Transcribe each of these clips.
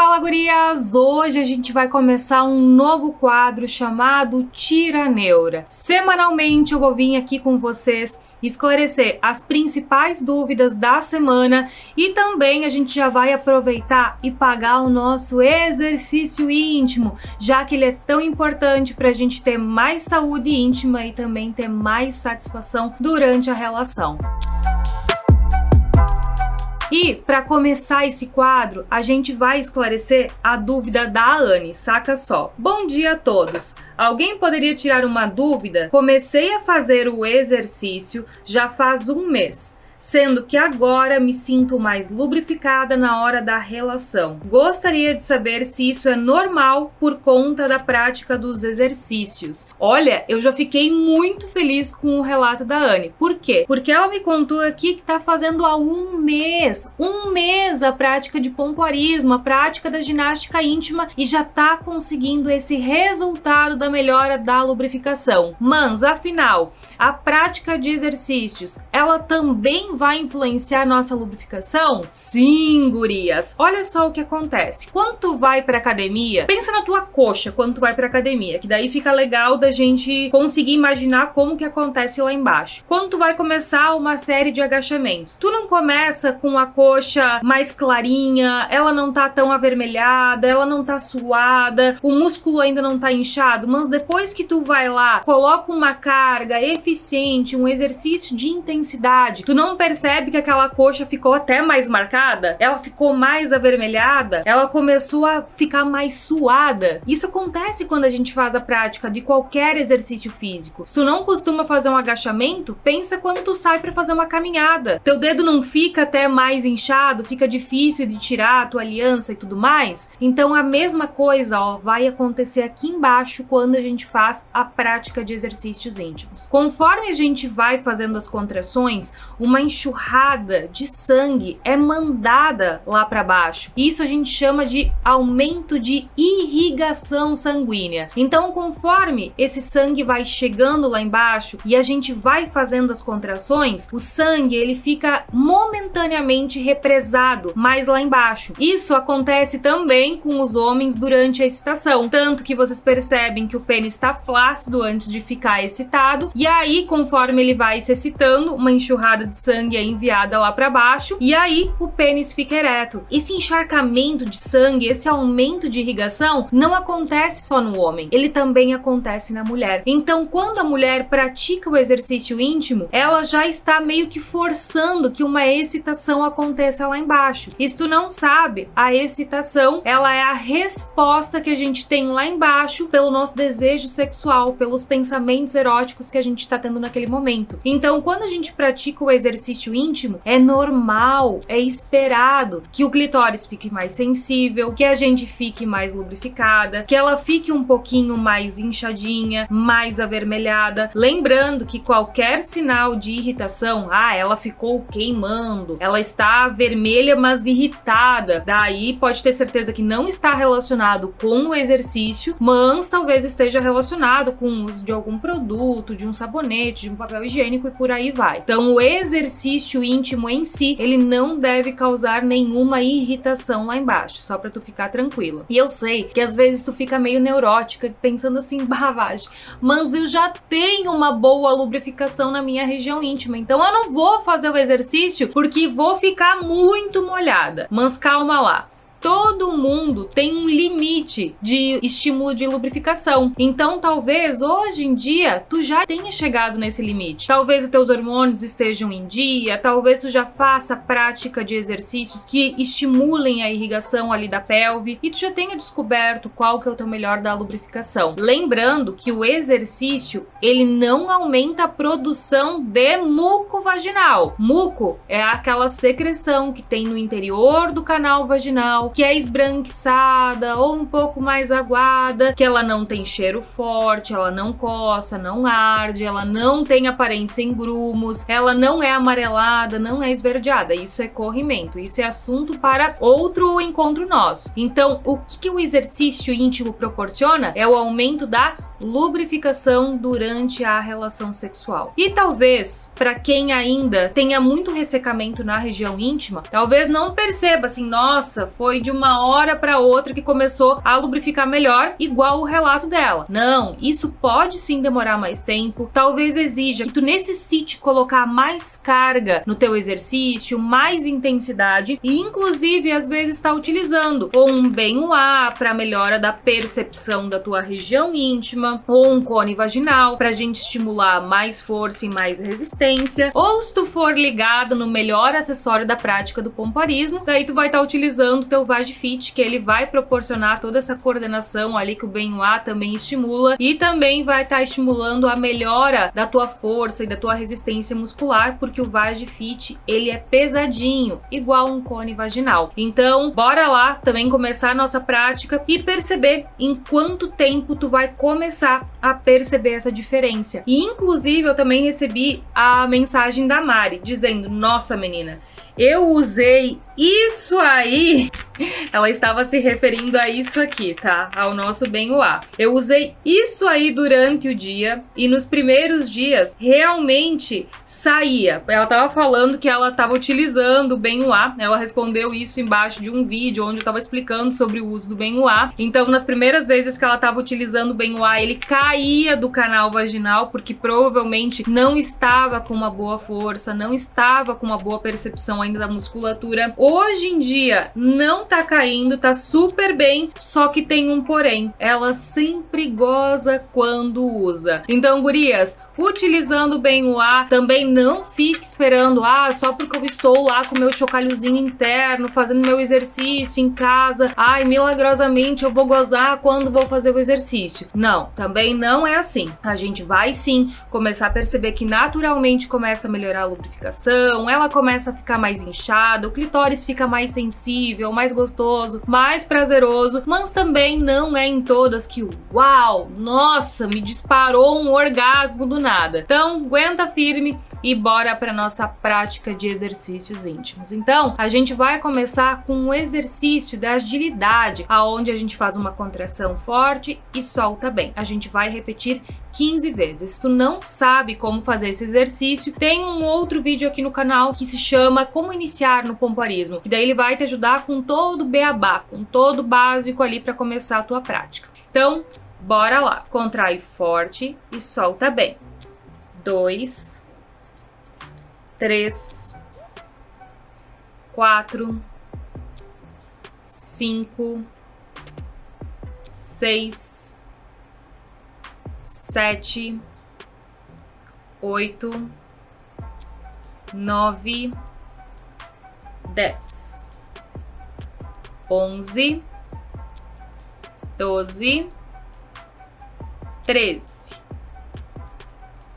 Fala gurias! Hoje a gente vai começar um novo quadro chamado Tira Neura. Semanalmente eu vou vir aqui com vocês esclarecer as principais dúvidas da semana e também a gente já vai aproveitar e pagar o nosso exercício íntimo, já que ele é tão importante para a gente ter mais saúde íntima e também ter mais satisfação durante a relação. E para começar esse quadro, a gente vai esclarecer a dúvida da Anne, saca só. Bom dia a todos. Alguém poderia tirar uma dúvida? Comecei a fazer o exercício já faz um mês sendo que agora me sinto mais lubrificada na hora da relação. Gostaria de saber se isso é normal por conta da prática dos exercícios. Olha, eu já fiquei muito feliz com o relato da Anne. Por quê? Porque ela me contou aqui que tá fazendo há um mês, um mês a prática de pompoarismo, a prática da ginástica íntima e já tá conseguindo esse resultado da melhora da lubrificação. Mans, afinal, a prática de exercícios, ela também vai influenciar nossa lubrificação? Sim, gurias. Olha só o que acontece. Quando tu vai pra academia, pensa na tua coxa quando tu vai pra academia, que daí fica legal da gente conseguir imaginar como que acontece lá embaixo. Quando tu vai começar uma série de agachamentos, tu não começa com a coxa mais clarinha, ela não tá tão avermelhada, ela não tá suada, o músculo ainda não tá inchado, mas depois que tu vai lá, coloca uma carga eficiente eficiente, um exercício de intensidade, tu não percebe que aquela coxa ficou até mais marcada? Ela ficou mais avermelhada? Ela começou a ficar mais suada? Isso acontece quando a gente faz a prática de qualquer exercício físico. Se tu não costuma fazer um agachamento, pensa quando tu sai para fazer uma caminhada. Teu dedo não fica até mais inchado, fica difícil de tirar a tua aliança e tudo mais? Então a mesma coisa, ó, vai acontecer aqui embaixo quando a gente faz a prática de exercícios íntimos. Conforme a gente vai fazendo as contrações, uma enxurrada de sangue é mandada lá para baixo. Isso a gente chama de aumento de irrigação sanguínea. Então, conforme esse sangue vai chegando lá embaixo e a gente vai fazendo as contrações, o sangue ele fica momentaneamente represado mais lá embaixo. Isso acontece também com os homens durante a excitação, tanto que vocês percebem que o pênis está flácido antes de ficar excitado e aí aí, conforme ele vai se excitando, uma enxurrada de sangue é enviada lá para baixo e aí o pênis fica ereto. Esse encharcamento de sangue, esse aumento de irrigação não acontece só no homem, ele também acontece na mulher. Então, quando a mulher pratica o exercício íntimo, ela já está meio que forçando que uma excitação aconteça lá embaixo. Tu não sabe, a excitação, ela é a resposta que a gente tem lá embaixo pelo nosso desejo sexual, pelos pensamentos eróticos que a gente está tendo naquele momento. Então, quando a gente pratica o exercício íntimo, é normal, é esperado que o clitóris fique mais sensível, que a gente fique mais lubrificada, que ela fique um pouquinho mais inchadinha, mais avermelhada. Lembrando que qualquer sinal de irritação, ah, ela ficou queimando, ela está vermelha, mas irritada, daí pode ter certeza que não está relacionado com o exercício, mas talvez esteja relacionado com o uso de algum produto, de um sabonete sabonete, de um papel higiênico e por aí vai. Então, o exercício íntimo em si, ele não deve causar nenhuma irritação lá embaixo, só para tu ficar tranquila. E eu sei que às vezes tu fica meio neurótica, pensando assim, bavagem, mas eu já tenho uma boa lubrificação na minha região íntima, então eu não vou fazer o exercício porque vou ficar muito molhada. Mas calma lá todo mundo tem um limite de estímulo de lubrificação. Então, talvez hoje em dia tu já tenha chegado nesse limite. Talvez os teus hormônios estejam em dia, talvez tu já faça prática de exercícios que estimulem a irrigação ali da pelve e tu já tenha descoberto qual que é o teu melhor da lubrificação. Lembrando que o exercício, ele não aumenta a produção de muco vaginal. Muco é aquela secreção que tem no interior do canal vaginal que é esbranquiçada ou um pouco mais aguada, que ela não tem cheiro forte, ela não coça, não arde, ela não tem aparência em grumos, ela não é amarelada, não é esverdeada. Isso é corrimento, isso é assunto para outro encontro nosso. Então, o que, que o exercício íntimo proporciona é o aumento da lubrificação durante a relação sexual. E talvez, para quem ainda tenha muito ressecamento na região íntima, talvez não perceba assim, nossa, foi de uma hora para outra que começou a lubrificar melhor, igual o relato dela. Não, isso pode sim demorar mais tempo, talvez exija que tu necessite colocar mais carga no teu exercício, mais intensidade e inclusive às vezes está utilizando ou um bem-o-ar para melhora da percepção da tua região íntima, ou um cone vaginal para a gente estimular mais força e mais resistência, ou se tu for ligado no melhor acessório da prática do pomparismo, daí tu vai estar tá utilizando o teu Vagifit, que ele vai proporcionar toda essa coordenação ali que o bem-o-ar também estimula e também vai estar tá estimulando a melhora da tua força e da tua resistência muscular, porque o Vagifit ele é pesadinho, igual um cone vaginal. Então, bora lá também começar a nossa prática e perceber em quanto tempo tu vai começar a perceber essa diferença. E inclusive eu também recebi a mensagem da Mari dizendo: "Nossa, menina, eu usei isso aí ela estava se referindo a isso aqui, tá? Ao nosso bem-o-ar. Eu usei isso aí durante o dia e nos primeiros dias realmente saía. Ela estava falando que ela estava utilizando o bem-o-ar. Ela respondeu isso embaixo de um vídeo onde eu estava explicando sobre o uso do bem-o-ar. Então, nas primeiras vezes que ela estava utilizando o bem-o-ar, ele caía do canal vaginal porque provavelmente não estava com uma boa força, não estava com uma boa percepção ainda da musculatura. Hoje em dia, não tá caindo, tá super bem, só que tem um porém. Ela sempre goza quando usa. Então, gurias, utilizando bem o A, também não fique esperando, ah, só porque eu estou lá com meu chocalhozinho interno, fazendo meu exercício em casa, ai, milagrosamente eu vou gozar quando vou fazer o exercício. Não, também não é assim. A gente vai sim começar a perceber que naturalmente começa a melhorar a lubrificação, ela começa a ficar mais inchada, o clitóris fica mais sensível, mais gostoso, mais prazeroso, mas também não é em todas que, uau, nossa, me disparou um orgasmo do nada. Então, aguenta firme e bora para nossa prática de exercícios íntimos. Então, a gente vai começar com um exercício da agilidade, aonde a gente faz uma contração forte e solta bem. A gente vai repetir 15 vezes. Se tu não sabe como fazer esse exercício, tem um outro vídeo aqui no canal que se chama Como Iniciar no Pomparismo, que daí ele vai te ajudar com todo o beabá, com todo o básico ali para começar a tua prática. Então, bora lá. Contrai forte e solta bem. Dois, três, quatro, cinco, seis, sete, oito, nove, dez, onze, doze, treze,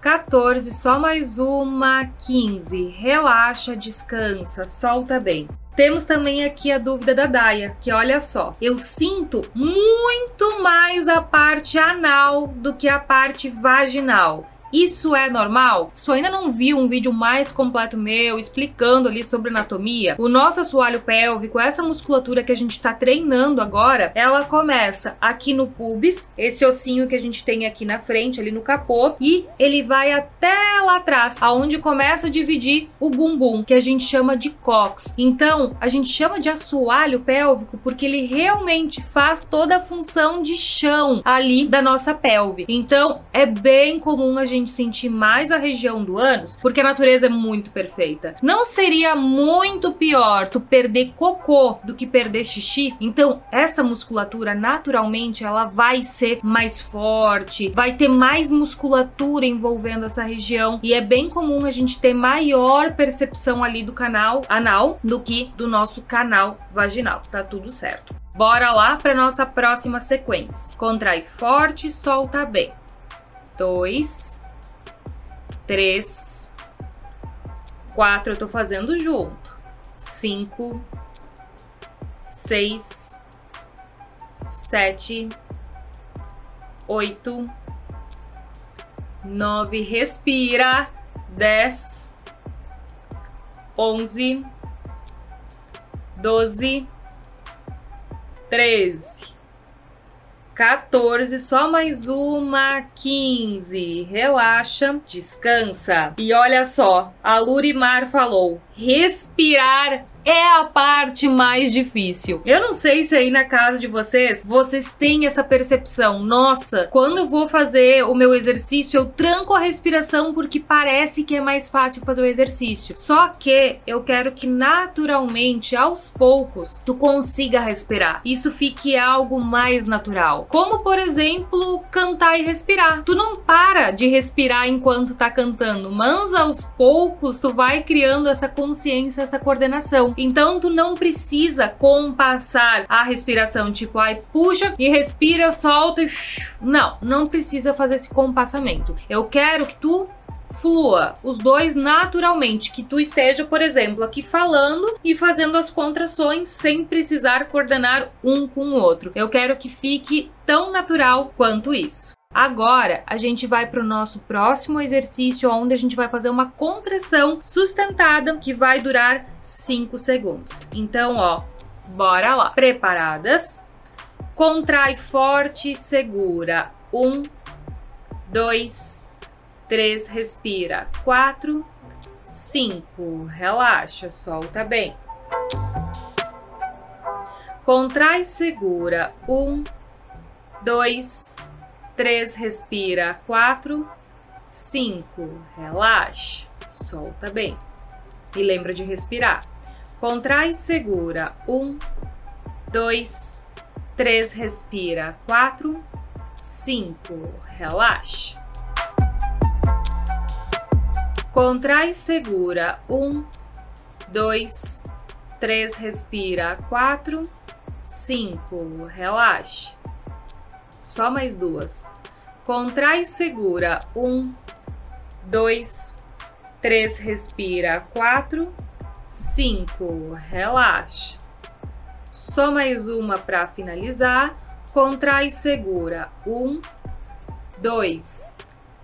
14, só mais uma, 15. Relaxa, descansa, solta bem. Temos também aqui a dúvida da Daya, que olha só, eu sinto muito mais a parte anal do que a parte vaginal. Isso é normal? Se tu ainda não viu um vídeo mais completo meu explicando ali sobre anatomia, o nosso assoalho pélvico, essa musculatura que a gente está treinando agora, ela começa aqui no pubis, esse ossinho que a gente tem aqui na frente, ali no capô, e ele vai até lá atrás, aonde começa a dividir o bumbum, que a gente chama de cox. Então, a gente chama de assoalho pélvico porque ele realmente faz toda a função de chão ali da nossa pelve. Então, é bem comum a gente gente sentir mais a região do ânus, porque a natureza é muito perfeita. Não seria muito pior tu perder cocô do que perder xixi? Então, essa musculatura naturalmente ela vai ser mais forte, vai ter mais musculatura envolvendo essa região e é bem comum a gente ter maior percepção ali do canal anal do que do nosso canal vaginal. Tá tudo certo. Bora lá para nossa próxima sequência. Contrai forte, solta bem. Dois, três, quatro, eu tô fazendo junto, cinco, seis, sete, oito, nove, respira, dez, onze, doze, treze. 14, só mais uma, 15. Relaxa, descansa. E olha só, a Lurimar falou: respirar é a parte mais difícil. Eu não sei se aí na casa de vocês vocês têm essa percepção. Nossa, quando eu vou fazer o meu exercício, eu tranco a respiração porque parece que é mais fácil fazer o exercício. Só que eu quero que naturalmente, aos poucos, tu consiga respirar. Isso fique algo mais natural. Como, por exemplo, cantar e respirar. Tu não para de respirar enquanto tá cantando, mas aos poucos tu vai criando essa consciência, essa coordenação. Então tu não precisa compassar a respiração, tipo, ai, puxa e respira, solta e não, não precisa fazer esse compassamento. Eu quero que tu flua os dois naturalmente, que tu esteja, por exemplo, aqui falando e fazendo as contrações sem precisar coordenar um com o outro. Eu quero que fique tão natural quanto isso. Agora a gente vai para o nosso próximo exercício, onde a gente vai fazer uma contração sustentada que vai durar 5 segundos. Então, ó, bora lá. Preparadas? Contrai forte e segura. Um, dois, três, respira. Quatro, cinco, relaxa, solta bem. Contrai, segura. Um, dois, 3, respira. 4, 5, relaxa, solta bem. E lembra de respirar. Contrai e segura. 1, 2, 3, respira. 4, 5, relaxa. Contrai e segura. 1, 2, 3, respira. 4, 5, relaxa. Só mais duas. Contrai segura. Um, dois, três, respira. Quatro, cinco, relaxa. Só mais uma para finalizar. Contrai segura. Um, dois,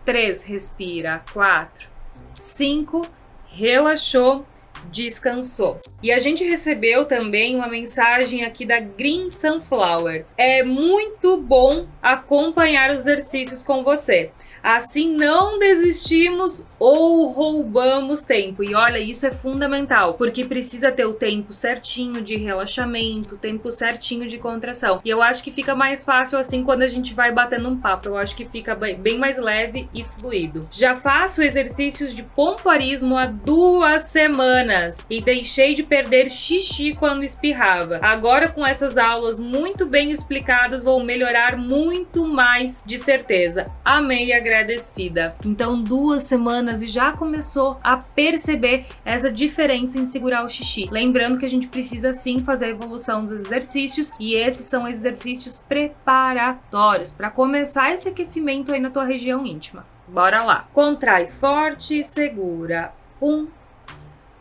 três, respira. Quatro, cinco, relaxou descansou. E a gente recebeu também uma mensagem aqui da Green Sunflower. É muito bom acompanhar os exercícios com você. Assim não desistimos ou roubamos tempo. E olha, isso é fundamental, porque precisa ter o tempo certinho de relaxamento, o tempo certinho de contração. E eu acho que fica mais fácil assim quando a gente vai batendo um papo. Eu acho que fica bem mais leve e fluido. Já faço exercícios de pompoarismo há duas semanas e deixei de perder xixi quando espirrava. Agora, com essas aulas muito bem explicadas, vou melhorar muito mais de certeza. Amei, agradecida. Então, duas semanas e já começou a perceber essa diferença em segurar o xixi. Lembrando que a gente precisa sim fazer a evolução dos exercícios e esses são exercícios preparatórios para começar esse aquecimento aí na tua região íntima. Bora lá. Contrai forte e segura. Um,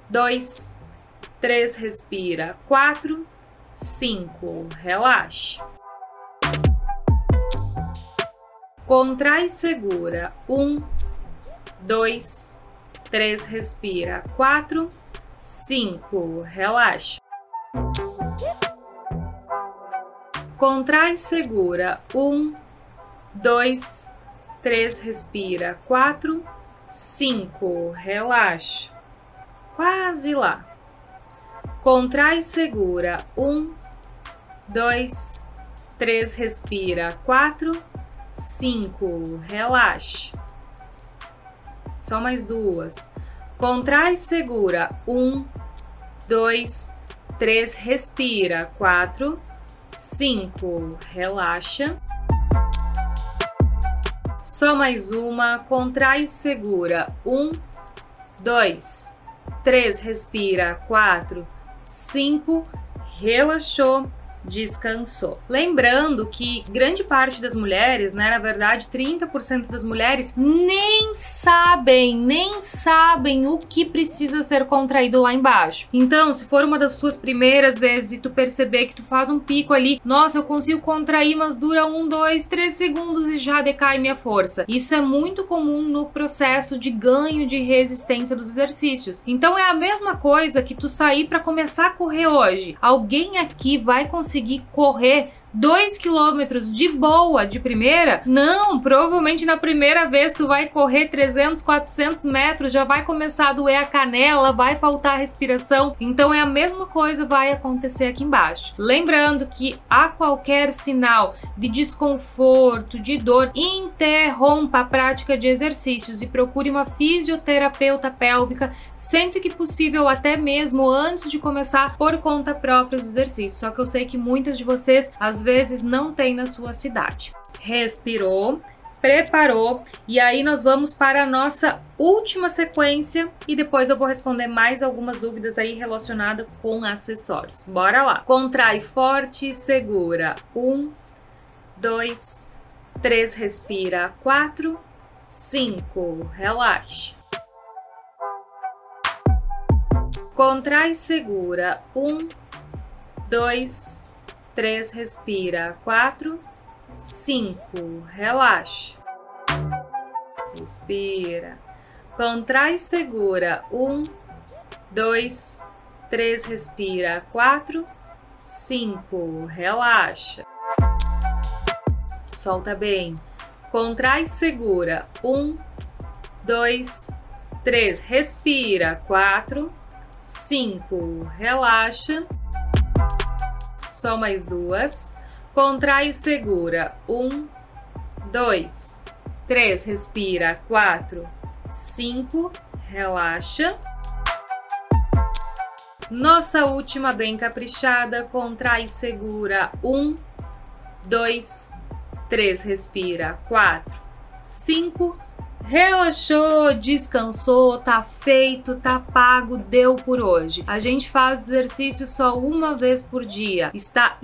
dois, três, respira. Quatro, cinco, relaxa. Contrai segura. Um, dois, três, respira, quatro, cinco, relaxa. Contrai, segura, um, dois, três, respira, quatro, cinco, relaxa. Quase lá. Contrai, segura, um, dois, três, respira, quatro, cinco, relaxa. Só mais duas. Contrai segura. Um, dois, três, respira. Quatro, cinco, relaxa. Só mais uma. Contrai segura. Um, dois, três, respira. Quatro, cinco, relaxou descansou. Lembrando que grande parte das mulheres, né, na verdade 30% das mulheres nem sabem, nem sabem o que precisa ser contraído lá embaixo. Então, se for uma das suas primeiras vezes e tu perceber que tu faz um pico ali, nossa, eu consigo contrair, mas dura um, dois, três segundos e já decai minha força. Isso é muito comum no processo de ganho de resistência dos exercícios. Então é a mesma coisa que tu sair para começar a correr hoje. Alguém aqui vai conseguir conseguir correr 2 quilômetros de boa, de primeira? Não, provavelmente na primeira vez tu vai correr 300, 400 metros, já vai começar a doer a canela, vai faltar respiração. Então é a mesma coisa vai acontecer aqui embaixo. Lembrando que a qualquer sinal de desconforto, de dor, interrompa a prática de exercícios e procure uma fisioterapeuta pélvica sempre que possível, até mesmo antes de começar por conta própria os exercícios. Só que eu sei que muitas de vocês às vezes não tem na sua cidade. Respirou, preparou e aí nós vamos para a nossa última sequência e depois eu vou responder mais algumas dúvidas aí relacionadas com acessórios. Bora lá. Contrai forte e segura. Um, dois, três, respira. Quatro, cinco, relaxa. Contrai, segura. Um, dois, três, respira. Quatro, cinco, relaxa. Respira. Contrai, segura. Um, dois, três, respira. Quatro, cinco, relaxa. Solta bem. Contrai, segura. Um, dois, três, respira. Quatro, cinco, relaxa. Só mais duas. Contrai e segura. Um, dois, três, respira. Quatro, cinco, relaxa. Nossa última bem caprichada. Contrai e segura. Um, dois, três, respira. Quatro, cinco, Relaxou, descansou, tá feito, tá pago, deu por hoje. A gente faz exercício só uma vez por dia. Está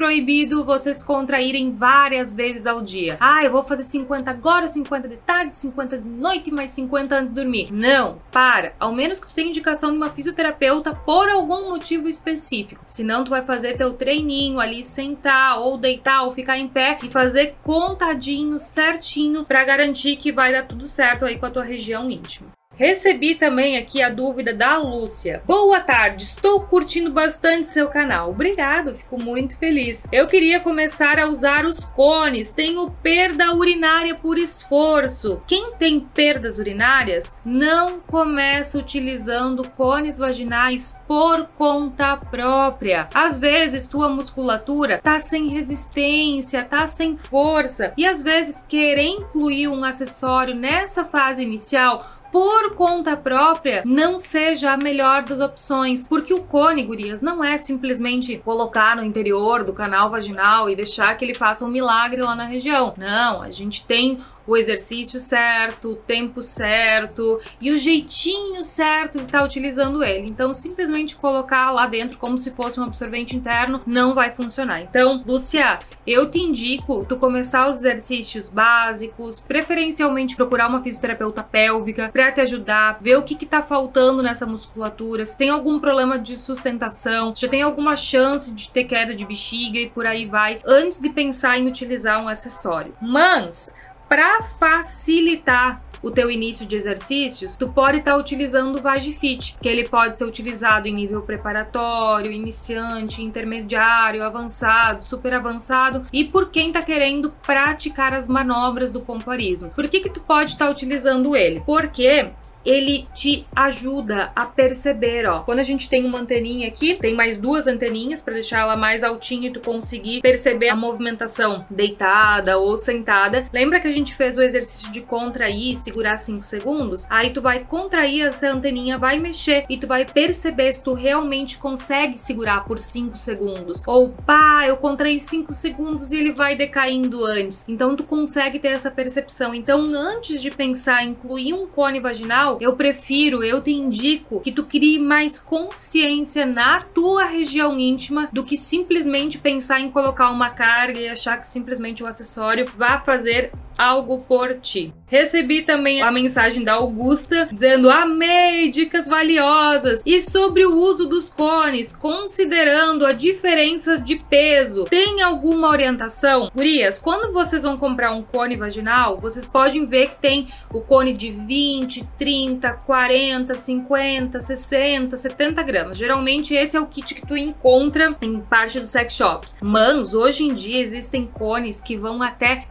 proibido vocês contraírem várias vezes ao dia. Ah, eu vou fazer 50 agora, 50 de tarde, 50 de noite, mais 50 antes de dormir. Não, para. Ao menos que tu tenha indicação de uma fisioterapeuta por algum motivo específico. Senão tu vai fazer teu treininho ali, sentar ou deitar ou ficar em pé e fazer contadinho certinho para garantir que vai dar tudo certo aí com a tua região íntima. Recebi também aqui a dúvida da Lúcia. Boa tarde, estou curtindo bastante seu canal. Obrigado, fico muito feliz. Eu queria começar a usar os cones. Tenho perda urinária por esforço. Quem tem perdas urinárias não começa utilizando cones vaginais por conta própria. Às vezes tua musculatura tá sem resistência, tá sem força e às vezes querer incluir um acessório nessa fase inicial por conta própria não seja a melhor das opções, porque o cone, gurias, não é simplesmente colocar no interior do canal vaginal e deixar que ele faça um milagre lá na região. Não, a gente tem o exercício certo, o tempo certo e o jeitinho certo de estar tá utilizando ele. Então, simplesmente colocar lá dentro como se fosse um absorvente interno não vai funcionar. Então, Lúcia, eu te indico tu começar os exercícios básicos, preferencialmente procurar uma fisioterapeuta pélvica para te ajudar, ver o que que tá faltando nessa musculatura, se tem algum problema de sustentação, se tem alguma chance de ter queda de bexiga e por aí vai, antes de pensar em utilizar um acessório. Mas para facilitar o teu início de exercícios, tu pode estar tá utilizando o Vagifit, que ele pode ser utilizado em nível preparatório, iniciante, intermediário, avançado, super avançado e por quem está querendo praticar as manobras do pompoarismo. Por que que tu pode estar tá utilizando ele? Porque ele te ajuda a perceber, ó. Quando a gente tem uma anteninha aqui, tem mais duas anteninhas para deixar ela mais altinha e tu conseguir perceber a movimentação deitada ou sentada. Lembra que a gente fez o exercício de contrair segurar 5 segundos? Aí tu vai contrair essa anteninha, vai mexer e tu vai perceber se tu realmente consegue segurar por 5 segundos. Ou pá, eu contraí 5 segundos e ele vai decaindo antes. Então tu consegue ter essa percepção. Então, antes de pensar em incluir um cone vaginal, eu prefiro, eu te indico que tu crie mais consciência na tua região íntima do que simplesmente pensar em colocar uma carga e achar que simplesmente o acessório vai fazer algo por ti. Recebi também a mensagem da Augusta dizendo: Amei, dicas valiosas. E sobre o uso dos cones, considerando a diferença de peso, tem alguma orientação? Gurias, quando vocês vão comprar um cone vaginal, vocês podem ver que tem o cone de 20, 30, 40, 50, 60, 70 gramas. Geralmente esse é o kit que tu encontra em parte dos sex shops. Mas hoje em dia existem cones que vão até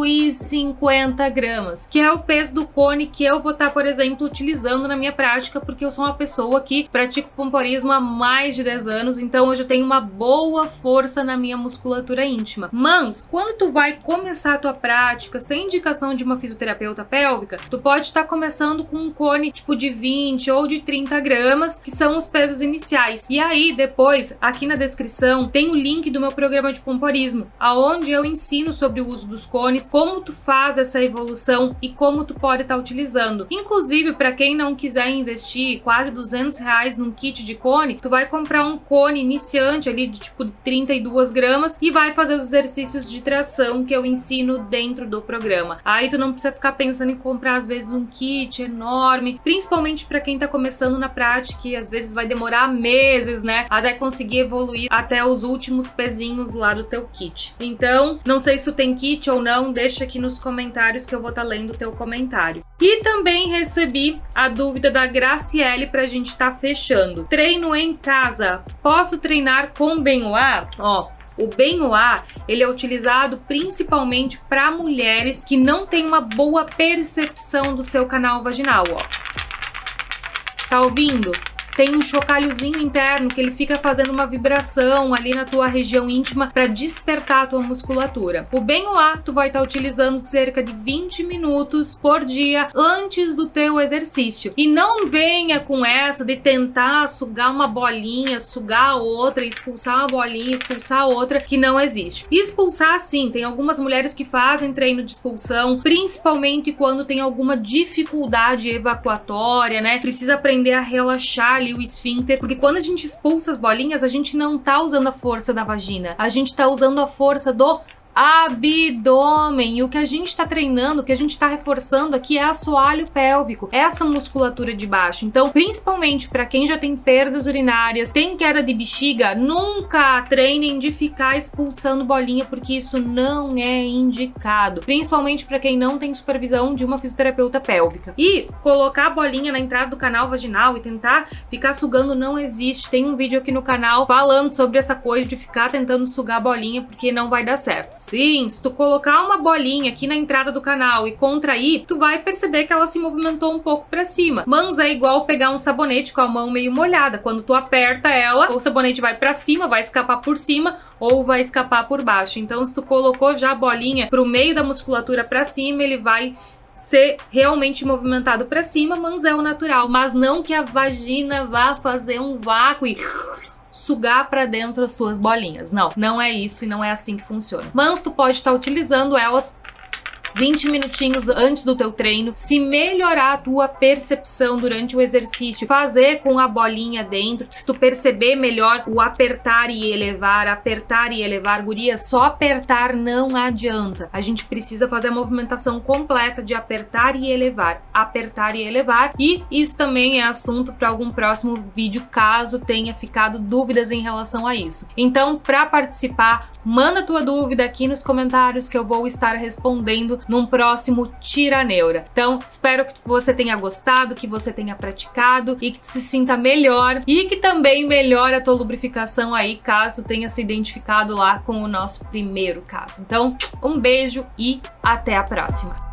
150 gramas, que é o peso do cone que eu vou estar, tá, por exemplo, utilizando na minha prática, porque eu sou uma pessoa que pratico pomporismo há mais de 10 anos, então hoje eu tenho uma boa força na minha musculatura íntima. Mas, quando tu vai começar a tua prática sem indicação de uma fisioterapeuta pélvica, tu pode estar tá começando com um cone tipo de 20 ou de 30 gramas, que são os pesos iniciais. E aí, depois, aqui na descrição, tem o link do meu programa de pomporismo, aonde eu ensino sobre o uso dos cones, como tu faz essa evolução e como tu pode estar tá utilizando. Inclusive, para quem não quiser investir quase 200 reais num kit de cone, tu vai comprar um cone iniciante ali de tipo 32 gramas e vai fazer os exercícios de tração que eu ensino dentro do programa. Aí tu não precisa ficar pensando em comprar às vezes um kit enorme, principalmente para quem tá começando na prática e às vezes vai demorar meses, né, até conseguir evoluir até os últimos pezinhos lá do teu kit. Então, não sei se tu tem kit ou não, deixa aqui nos comentários que eu vou estar tá lendo o teu comentário. E também recebi a dúvida da Graciele pra gente estar tá fechando. Treino em casa, posso treinar com Benoit? Ó, o Benoit, ele é utilizado principalmente para mulheres que não têm uma boa percepção do seu canal vaginal, ó. Tá ouvindo? Tem um chocalhozinho interno que ele fica fazendo uma vibração ali na tua região íntima para despertar a tua musculatura. O Benoit tu vai estar tá utilizando cerca de 20 minutos por dia antes do teu exercício. E não venha com essa de tentar sugar uma bolinha, sugar outra, expulsar uma bolinha, expulsar outra, que não existe. Expulsar sim, tem algumas mulheres que fazem treino de expulsão, principalmente quando tem alguma dificuldade evacuatória, né? Precisa aprender a relaxar ali o esfíncter, porque quando a gente expulsa as bolinhas, a gente não tá usando a força da vagina, a gente tá usando a força do abdômen. E o que a gente está treinando, o que a gente está reforçando aqui é assoalho pélvico, essa musculatura de baixo. Então, principalmente para quem já tem perdas urinárias, tem queda de bexiga, nunca treinem de ficar expulsando bolinha, porque isso não é indicado. Principalmente para quem não tem supervisão de uma fisioterapeuta pélvica. E colocar a bolinha na entrada do canal vaginal e tentar ficar sugando não existe. Tem um vídeo aqui no canal falando sobre essa coisa de ficar tentando sugar a bolinha, porque não vai dar certo. Sim, se tu colocar uma bolinha aqui na entrada do canal e contrair, tu vai perceber que ela se movimentou um pouco para cima. Mas é igual pegar um sabonete com a mão meio molhada. Quando tu aperta ela, o sabonete vai para cima, vai escapar por cima ou vai escapar por baixo. Então, se tu colocou já a bolinha pro meio da musculatura para cima, ele vai ser realmente movimentado para cima, mas é o natural, mas não que a vagina vá fazer um vácuo e sugar para dentro as suas bolinhas. Não, não é isso e não é assim que funciona. Mas tu pode estar utilizando elas 20 minutinhos antes do teu treino, se melhorar a tua percepção durante o exercício, fazer com a bolinha dentro, se tu perceber melhor o apertar e elevar, apertar e elevar, guria, só apertar não adianta. A gente precisa fazer a movimentação completa de apertar e elevar, apertar e elevar, e isso também é assunto para algum próximo vídeo, caso tenha ficado dúvidas em relação a isso. Então, para participar, manda tua dúvida aqui nos comentários que eu vou estar respondendo num próximo Tira Neura. Então, espero que você tenha gostado, que você tenha praticado e que se sinta melhor e que também melhore a tua lubrificação aí, caso tenha se identificado lá com o nosso primeiro caso. Então, um beijo e até a próxima!